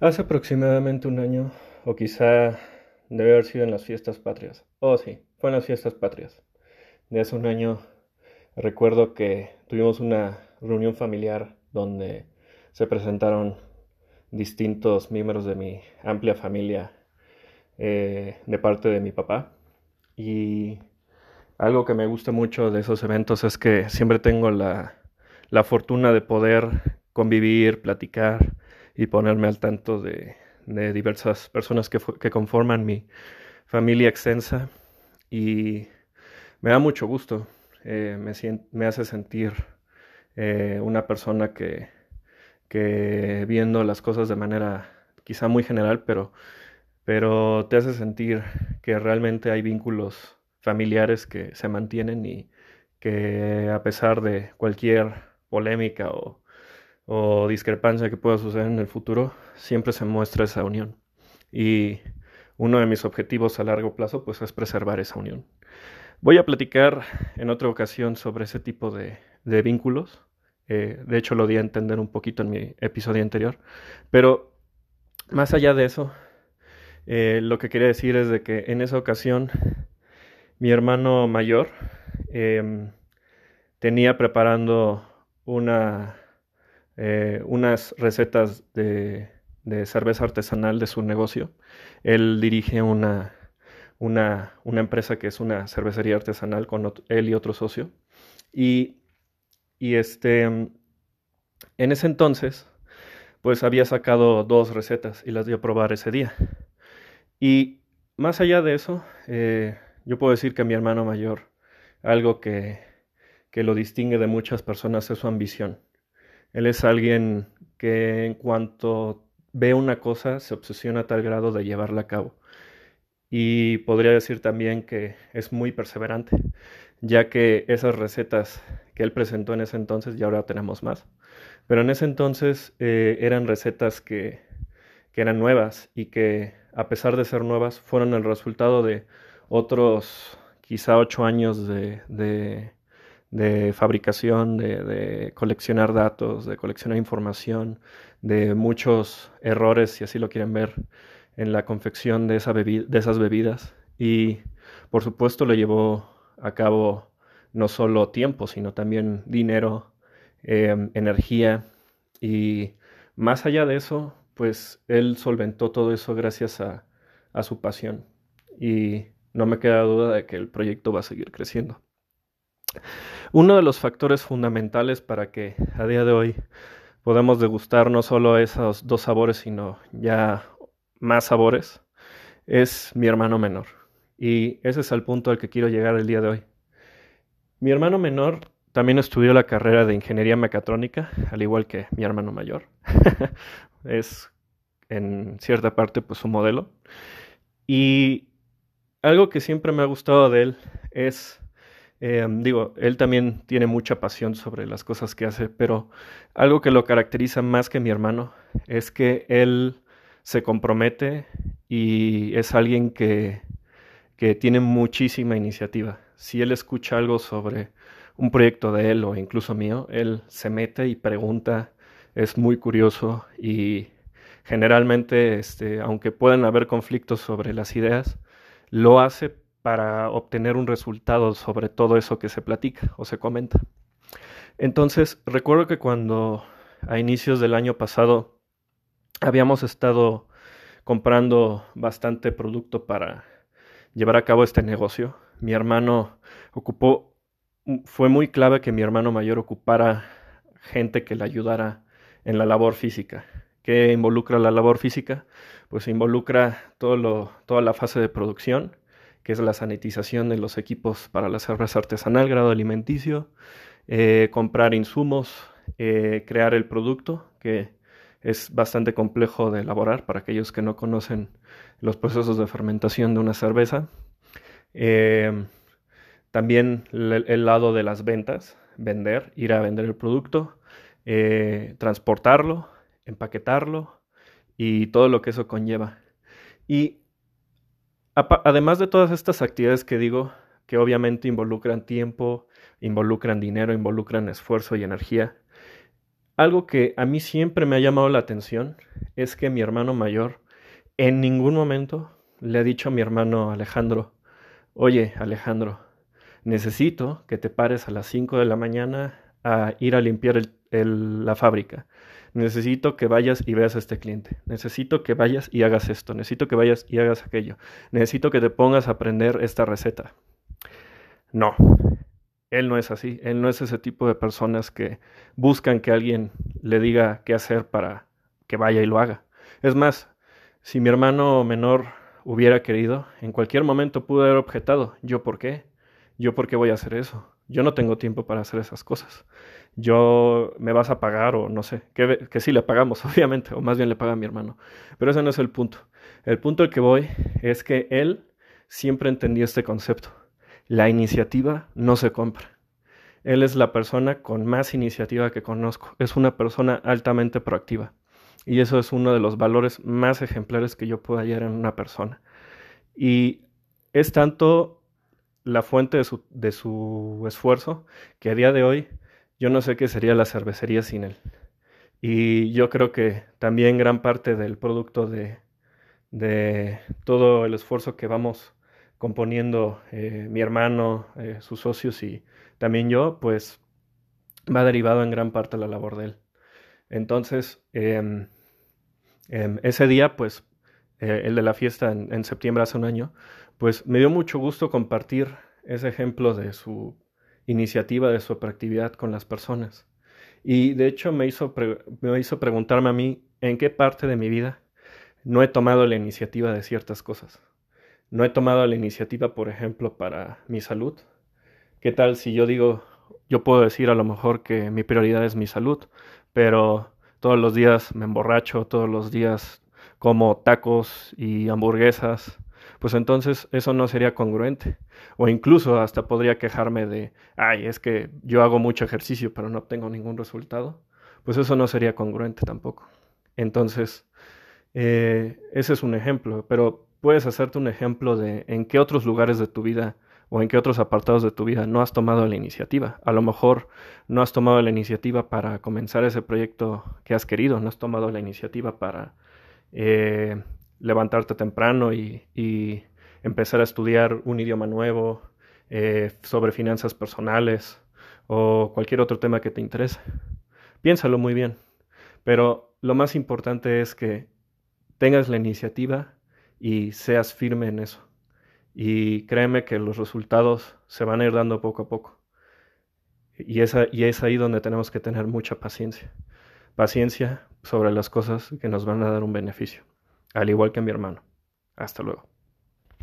Hace aproximadamente un año, o quizá debe haber sido en las fiestas patrias. Oh, sí, fue en las fiestas patrias. De hace un año recuerdo que tuvimos una reunión familiar donde se presentaron distintos miembros de mi amplia familia eh, de parte de mi papá. Y algo que me gusta mucho de esos eventos es que siempre tengo la, la fortuna de poder convivir, platicar y ponerme al tanto de, diversas personas que, que, conforman mi familia extensa. Y me da mucho gusto, eh, me, me, hace sentir eh, una persona que, que, viendo las cosas de manera quizá muy general, pero, pero te hace sentir que realmente hay vínculos familiares que se mantienen y que a pesar de cualquier polémica o o discrepancia que pueda suceder en el futuro, siempre se muestra esa unión. Y uno de mis objetivos a largo plazo pues es preservar esa unión. Voy a platicar en otra ocasión sobre ese tipo de, vínculos. Eh, de hecho lo di a entender un poquito en mi episodio anterior. Pero más allá de eso, eh, lo que quería decir es de que en esa ocasión mi hermano mayor em, tenía preparando una eh, unas recetas de, cerveza artesanal de su negocio. Él dirige una, una, empresa que es una cervecería artesanal con él y otro socio. Y, y este, en ese entonces, pues había sacado dos recetas y las dio a probar ese día. Y más allá de eso, eh, yo puedo decir que mi hermano mayor, algo que, que lo distingue de muchas personas es su ambición. Él es alguien que en cuanto ve una cosa se obsesiona a tal grado de llevarla a cabo. Y podría decir también que es muy perseverante, ya que esas recetas que él presentó en ese entonces, y ahora tenemos más, pero en ese entonces eh, eran recetas que, eran nuevas y que a pesar de ser nuevas fueron el resultado de otros quizá ocho años de, de fabricación, de, coleccionar datos, de coleccionar información, de muchos errores, si así lo quieren ver, en la confección de, esa de esas bebidas. Y por supuesto le llevó a cabo no solo tiempo, sino también dinero, em, energía y más allá de eso, pues él solventó todo eso gracias a, a su pasión y no me queda duda de que el proyecto va a seguir creciendo. Uno de los factores fundamentales para que a día de hoy podamos degustar no solo esos dos sabores, sino ya más sabores, es mi hermano menor. Y ese es el punto al que quiero llegar el día de hoy. Mi hermano menor también estudió la carrera de ingeniería mecatrónica, al igual que mi hermano mayor. es en cierta parte pues su modelo. Y algo que siempre me ha gustado de él es Em, digo, él también tiene mucha pasión sobre las cosas que hace, pero algo que lo caracteriza más que mi hermano es que él se compromete y es alguien que, que tiene muchísima iniciativa. Si él escucha algo sobre un proyecto de él o incluso mío, él se mete y pregunta, es muy curioso y generalmente, este, aunque pueden haber conflictos sobre las ideas, lo hace para obtener un resultado sobre todo eso que se platica o se comenta. Entonces, recuerdo que cuando a inicios del año pasado habíamos estado comprando bastante producto para llevar a cabo este negocio, mi hermano ocupó, fue muy clave que mi hermano mayor ocupara gente que le ayudara en la labor física. ¿Qué involucra la labor física? Pues involucra todo lo, toda la fase de producción, que es la sanitización de los equipos para la cerveza artesanal, grado alimenticio, eh, comprar insumos, eh, crear el producto, que es bastante complejo de elaborar para aquellos que no conocen los procesos de fermentación de una cerveza. Eh, también el, lado de las ventas, vender, ir a vender el producto, transportarlo, empaquetarlo y todo lo que eso conlleva. Y además de todas estas actividades que digo, que obviamente involucran tiempo, involucran dinero, involucran esfuerzo y energía, algo que a mí siempre me ha llamado la atención es que mi hermano mayor en ningún momento le ha dicho a mi hermano Alejandro, oye Alejandro, necesito que te pares a las 5 de la mañana a ir a limpiar la fábrica. Necesito que vayas y veas a este cliente. Necesito que vayas y hagas esto. Necesito que vayas y hagas aquello. Necesito que te pongas a aprender esta receta. No, él no es así. Él no es ese tipo de personas que buscan que alguien le diga qué hacer para que vaya y lo haga. Es más, si mi hermano menor hubiera querido, en cualquier momento pudo haber objetado. ¿Yo por qué? ¿Yo por qué voy a hacer eso? Yo no tengo tiempo para hacer esas cosas. Yo me vas a pagar o no sé, que, que sí le pagamos, obviamente, o más bien le paga a mi hermano. Pero ese no es el punto. El punto al que voy es que él siempre entendió este concepto. La iniciativa no se compra. Él es la persona con más iniciativa que conozco. Es una persona altamente proactiva. Y eso es uno de los valores más ejemplares que yo puedo hallar en una persona. Y es tanto la fuente de su, de su esfuerzo que a día de hoy yo no sé qué sería la cervecería sin él. Y yo creo que también gran parte del producto de, de todo el esfuerzo que vamos componiendo eh, mi hermano, eh, sus socios y también yo, pues va derivado en gran parte la labor de él. Entonces, em, ese día, pues, eh, el de la fiesta en, septiembre hace un año, pues me dio mucho gusto compartir ese ejemplo de su iniciativa, de su proactividad con las personas. Y de hecho me hizo, me hizo preguntarme a mí en qué parte de mi vida no he tomado la iniciativa de ciertas cosas. No he tomado la iniciativa, por ejemplo, para mi salud. ¿Qué tal si yo digo, yo puedo decir a lo mejor que mi prioridad es mi salud, pero todos los días me emborracho, todos los días como tacos y hamburguesas, pues entonces eso no sería congruente. O incluso hasta podría quejarme de, ay, es que yo hago mucho ejercicio pero no obtengo ningún resultado. Pues eso no sería congruente tampoco. Entonces, eh, ese es un ejemplo, pero puedes hacerte un ejemplo de en qué otros lugares de tu vida o en qué otros apartados de tu vida no has tomado la iniciativa. A lo mejor no has tomado la iniciativa para comenzar ese proyecto que has querido, no has tomado la iniciativa para eh, levantarte temprano y, empezar a estudiar un idioma nuevo, eh, sobre finanzas personales o cualquier otro tema que te interese. Piénsalo muy bien, pero lo más importante es que tengas la iniciativa y seas firme en eso. Y créeme que los resultados se van a ir dando poco a poco. Y y es ahí donde tenemos que tener mucha paciencia. Paciencia sobre las cosas que nos van a dar un beneficio al igual que mi hermano. Hasta luego.